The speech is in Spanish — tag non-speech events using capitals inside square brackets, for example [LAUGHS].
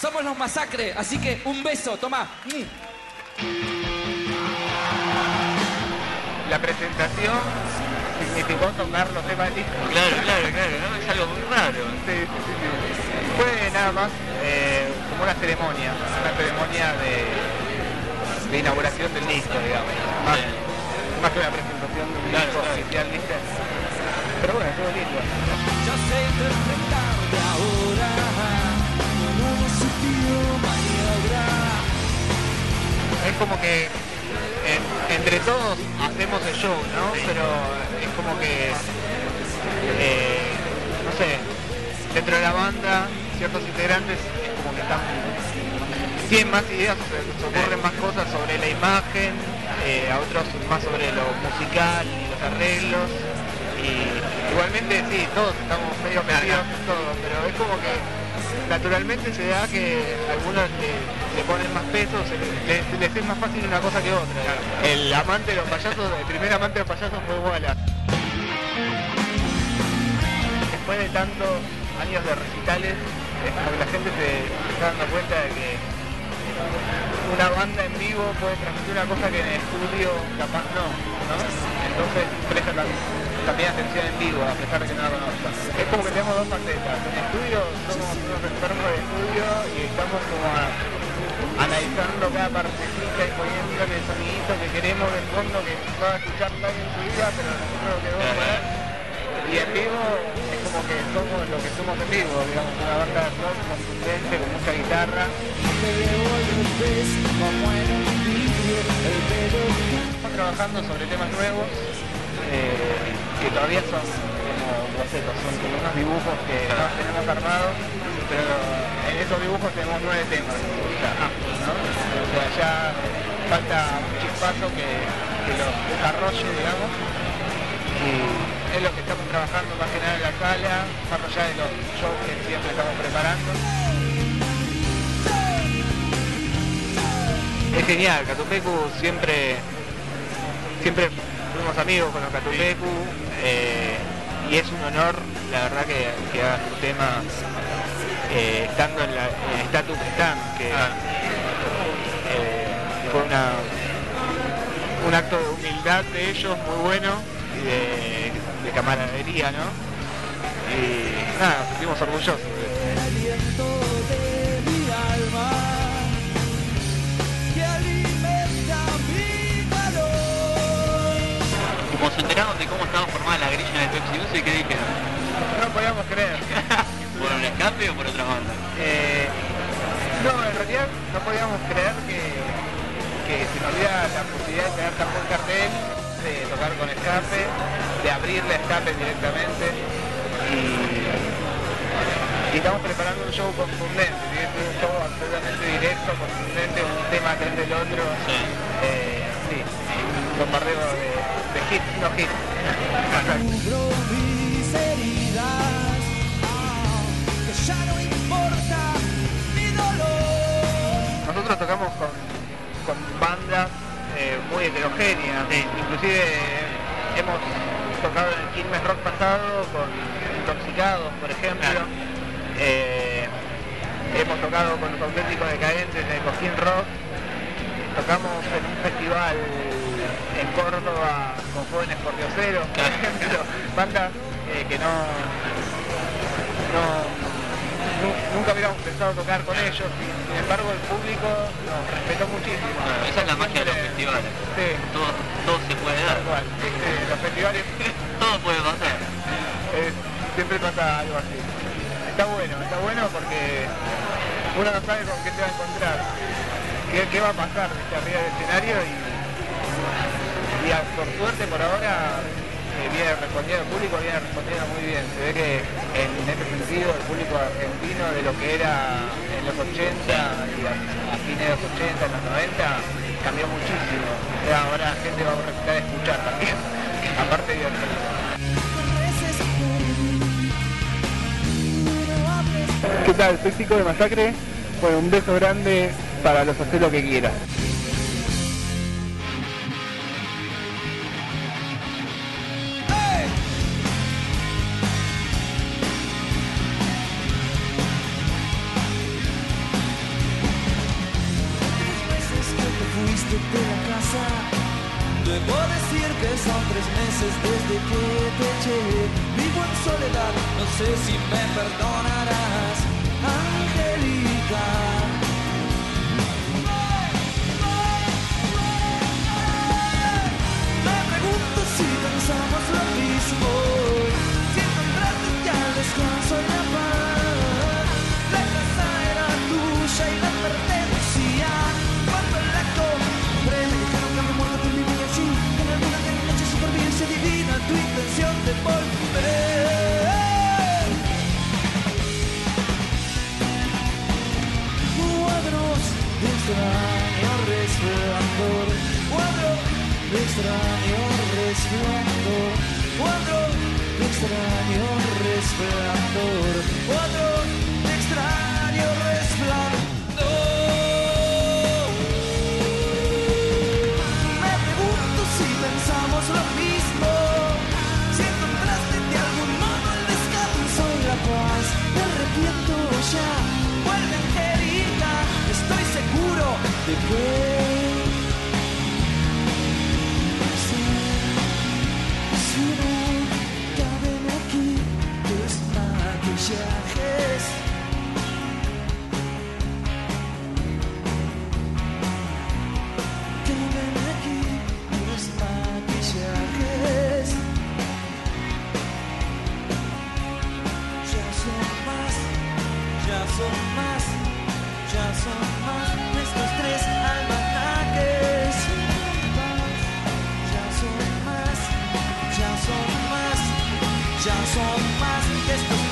Somos los masacres, así que un beso, toma. La presentación significó tocar los temas del disco. Claro, claro, claro, ¿no? Es algo muy raro. Sí, sí, sí, sí. Fue nada más eh, como una ceremonia, una ceremonia de, de inauguración del disco, digamos. Más, más que una presentación de un Claro, disco claro. oficial, ¿viste? Pero bueno, estuvo lindo. Yo sé ahora como que en- entre todos hacemos el show, ¿no? Pero es como que, eh, no sé, dentro de la banda, ciertos integrantes es como que están, tienen más ideas, se se ocurren más cosas sobre la imagen, eh, a otros más sobre lo musical y los arreglos. Y igualmente sí, todos estamos medio metidos en todo, pero es como que naturalmente se da que algunos le, le ponen más peso, les, es más fácil una cosa que otra. El amante de los payasos, el primer amante de los payasos fue Wallace. Después de tantos años de recitales, la gente se está dando cuenta de que una banda en vivo puede transmitir una cosa que en el estudio capaz no, ¿no? Entonces presta tam- también atención en vivo, a pesar de que no la conozcan. Es como que tenemos dos facetas. En estudio somos unos enfermos de estudio y estamos como analizando cada partecita y poniendo el sonidito que queremos del fondo que va a escuchar nadie en su vida, pero nosotros lo queremos. Y en vivo es como que somos lo que somos en vivo, digamos, una banda de rock contundente, con mucha guitarra. Estamos trabajando sobre temas nuevos eh, que todavía son como bocetos, son como unos dibujos que no tenemos armados, pero en esos dibujos tenemos nueve temas. ¿no? O sea, ya falta un chispazo que, los desarrolle, digamos. Es lo que estamos trabajando más que nada en la sala, más allá de los shows que siempre estamos preparando. Es genial, Catupecu siempre, siempre fuimos amigos con los Catupecu eh, y es un honor, la verdad, que, que hagas tu tema eh, estando en, la, en el estatus que están, que eh, fue una, un acto de humildad de ellos muy bueno y de, de camaradería, ¿no? Y nada, nos sentimos orgullosos. Como se enteraron de cómo estaba formada la grilla de Pepsi Music, ¿qué dijeron? No podíamos creer. [LAUGHS] ¿Por un escape o por otra banda? Eh, no, en realidad no podíamos creer que, que se nos diera la posibilidad de tener tan buen cartel, de tocar con escape, de abrirle escape directamente. Y, y estamos preparando un show contundente, ¿sí? Un show absolutamente directo, contundente, un tema atrás del otro. Sí. Bombardeo de, de hits, no dolor. Nosotros tocamos con, con bandas eh, muy heterogéneas, inclusive eh, hemos tocado en el Quilmes Rock pasado con Intoxicados, por ejemplo. Eh, hemos tocado con los auténticos decadentes de Coquín Rock. Tocamos en un festival en Córdoba con jóvenes pordioseros, por ejemplo, bandas eh, que no, no nu- nunca hubiéramos pensado tocar con ellos, sin embargo el público nos respetó muchísimo. Esa es la magia de los festivales. Sí, Todo, todo se puede dar. Este, los festivales [LAUGHS] Todo puede pasar. eh, siempre pasa algo así. Está bueno, está bueno porque uno no sabe con qué te va a encontrar, qué, qué va a pasar ¿viste? arriba del escenario y, y por suerte por ahora eh, viene respondiendo, el público viene respondiendo muy bien. Se ve que en este sentido el público argentino de lo que era en los 80 y a, fines de los 80, en los 90, cambió muchísimo. Ahora la gente va a necesitar escuchar también, [LAUGHS] aparte de. ¿Qué tal? Soy Chico de Masacre. Bueno, un beso grande para los hacer lo que quieras. Debo decir que son tres meses desde que te eché. Vivo en soledad, no sé si me perdonarás, Angélica. extraño resplandor. Cuatro, extraño resplandor. Cuatro, extraño resplandor. ya son más que estos